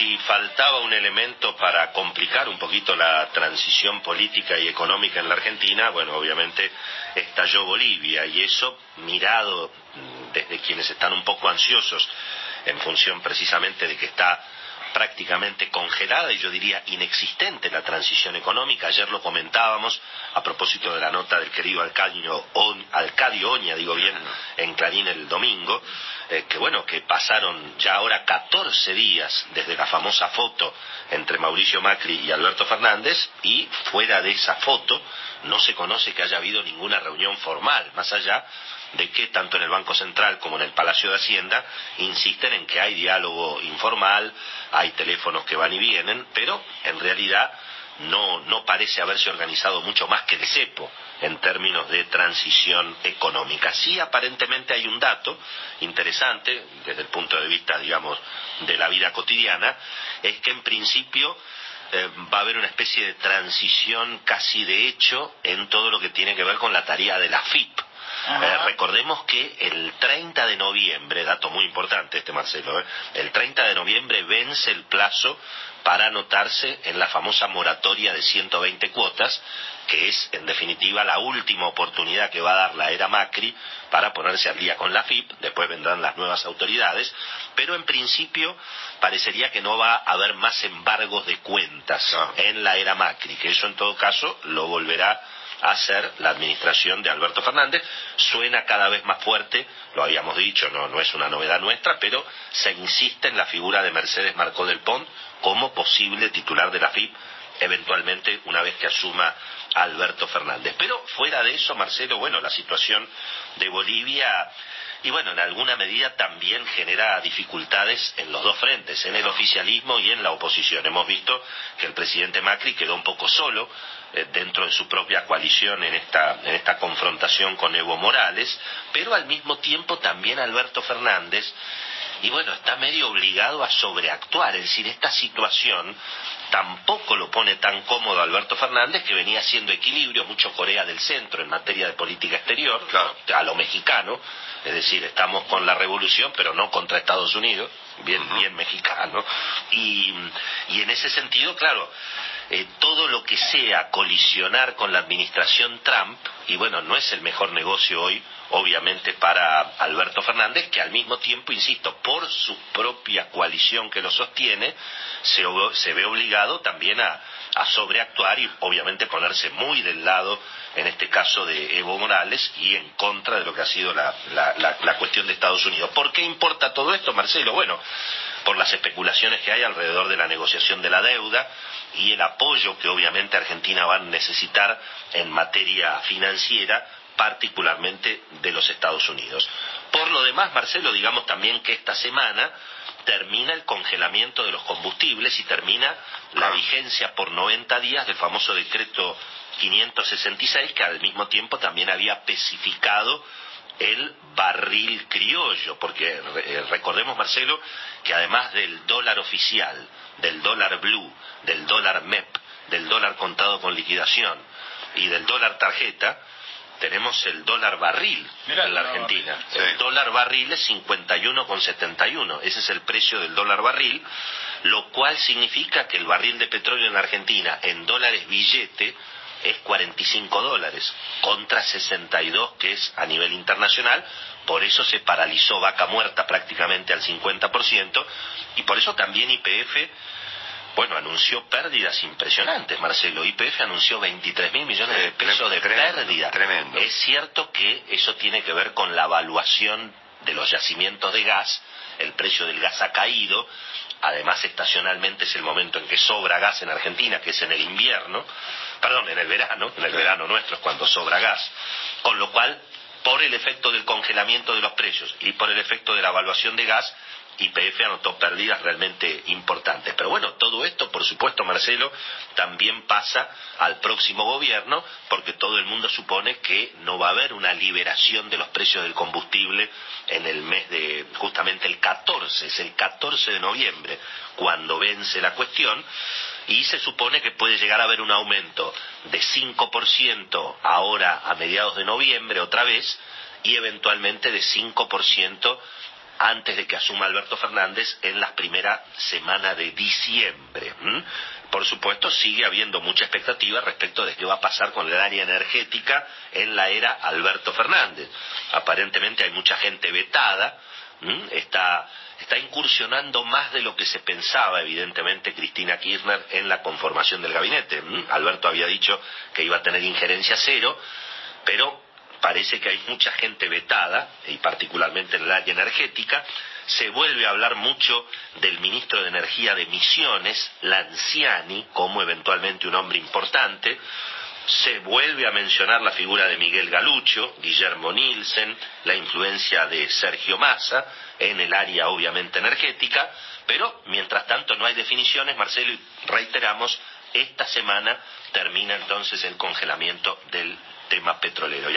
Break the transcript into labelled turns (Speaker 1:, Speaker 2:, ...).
Speaker 1: si faltaba un elemento para complicar un poquito la transición política y económica en la Argentina, bueno, obviamente estalló Bolivia y eso, mirado desde quienes están un poco ansiosos en función precisamente de que está prácticamente congelada y yo diría inexistente la transición económica. Ayer lo comentábamos a propósito de la nota del querido Alcadio, Alcadio Oña, digo bien, en Clarín el domingo, eh, que bueno, que pasaron ya ahora 14 días desde la famosa foto entre Mauricio Macri y Alberto Fernández y fuera de esa foto no se conoce que haya habido ninguna reunión formal, más allá de que tanto en el Banco Central como en el Palacio de Hacienda insisten en que hay diálogo informal, hay teléfonos que van y vienen, pero en realidad no, no parece haberse organizado mucho más que de cepo en términos de transición económica. Sí, aparentemente hay un dato interesante desde el punto de vista, digamos, de la vida cotidiana, es que en principio eh, va a haber una especie de transición casi de hecho en todo lo que tiene que ver con la tarea de la FIP eh, recordemos que el 30 de noviembre, dato muy importante este Marcelo, eh, el 30 de noviembre vence el plazo para anotarse en la famosa moratoria de 120 cuotas, que es en definitiva la última oportunidad que va a dar la era Macri para ponerse al día con la FIP, después vendrán las nuevas autoridades, pero en principio parecería que no va a haber más embargos de cuentas en la era Macri, que eso en todo caso lo volverá a ser la administración de Alberto Fernández. Suena cada vez más fuerte, lo habíamos dicho, no, no es una novedad nuestra, pero se insiste en la figura de Mercedes Marcó del Pont como posible titular de la FIP, eventualmente una vez que asuma Alberto Fernández. Pero fuera de eso, Marcelo, bueno, la situación de Bolivia y bueno, en alguna medida también genera dificultades en los dos frentes, en el oficialismo y en la oposición. Hemos visto que el presidente Macri quedó un poco solo eh, dentro de su propia coalición en esta, en esta confrontación con Evo Morales, pero al mismo tiempo también Alberto Fernández y bueno, está medio obligado a sobreactuar, es decir, esta situación tampoco lo pone tan cómodo Alberto Fernández, que venía haciendo equilibrio, mucho Corea del Centro en materia de política exterior, a lo mexicano, es decir, estamos con la revolución, pero no contra Estados Unidos, bien, bien mexicano, y, y en ese sentido, claro, eh, todo lo que sea colisionar con la administración Trump, y bueno, no es el mejor negocio hoy, obviamente, para Alberto Fernández, que al mismo tiempo, insisto, por su propia coalición que lo sostiene, se, se ve obligado también a, a sobreactuar y obviamente ponerse muy del lado, en este caso de Evo Morales, y en contra de lo que ha sido la, la, la cuestión de Estados Unidos. ¿Por qué importa todo esto, Marcelo? Bueno, por las especulaciones que hay alrededor de la negociación de la deuda y el apoyo que obviamente Argentina va a necesitar en materia financiera, particularmente de los Estados Unidos. Por lo demás, Marcelo, digamos también que esta semana termina el congelamiento de los combustibles y termina la vigencia por 90 días del famoso decreto 566, que al mismo tiempo también había especificado el barril criollo, porque eh, recordemos, Marcelo, que además del dólar oficial, del dólar blue, del dólar MEP, del dólar contado con liquidación y del dólar tarjeta, tenemos el dólar barril en la Argentina. El dólar barril es 51,71. Ese es el precio del dólar barril, lo cual significa que el barril de petróleo en la Argentina en dólares billete es 45 dólares contra 62 que es a nivel internacional. Por eso se paralizó vaca muerta prácticamente al 50% y por eso también IPF bueno, anunció pérdidas impresionantes, Marcelo. IPF anunció 23 mil millones de pesos de pérdida.
Speaker 2: Tremendo.
Speaker 1: Es cierto que eso tiene que ver con la evaluación de los yacimientos de gas, el precio del gas ha caído, además estacionalmente es el momento en que sobra gas en Argentina, que es en el invierno, perdón, en el verano, en el verano nuestro es cuando sobra gas, con lo cual, por el efecto del congelamiento de los precios y por el efecto de la evaluación de gas, YPF anotó pérdidas realmente importantes. Pero bueno, todo esto, por supuesto, Marcelo, también pasa al próximo gobierno, porque todo el mundo supone que no va a haber una liberación de los precios del combustible en el mes de, justamente el 14, es el 14 de noviembre, cuando vence la cuestión, y se supone que puede llegar a haber un aumento de 5% ahora a mediados de noviembre otra vez, y eventualmente de 5% antes de que asuma Alberto Fernández en la primera semana de diciembre. Por supuesto, sigue habiendo mucha expectativa respecto de qué va a pasar con el área energética en la era Alberto Fernández. Aparentemente hay mucha gente vetada, está, está incursionando más de lo que se pensaba, evidentemente, Cristina Kirchner en la conformación del gabinete. Alberto había dicho que iba a tener injerencia cero, pero parece que hay mucha gente vetada, y particularmente en el área energética, se vuelve a hablar mucho del ministro de Energía de Misiones, Lanciani, como eventualmente un hombre importante, se vuelve a mencionar la figura de Miguel Galucho, Guillermo Nielsen, la influencia de Sergio Massa en el área obviamente energética, pero mientras tanto no hay definiciones, Marcelo, reiteramos, esta semana termina entonces el congelamiento del tema petrolero.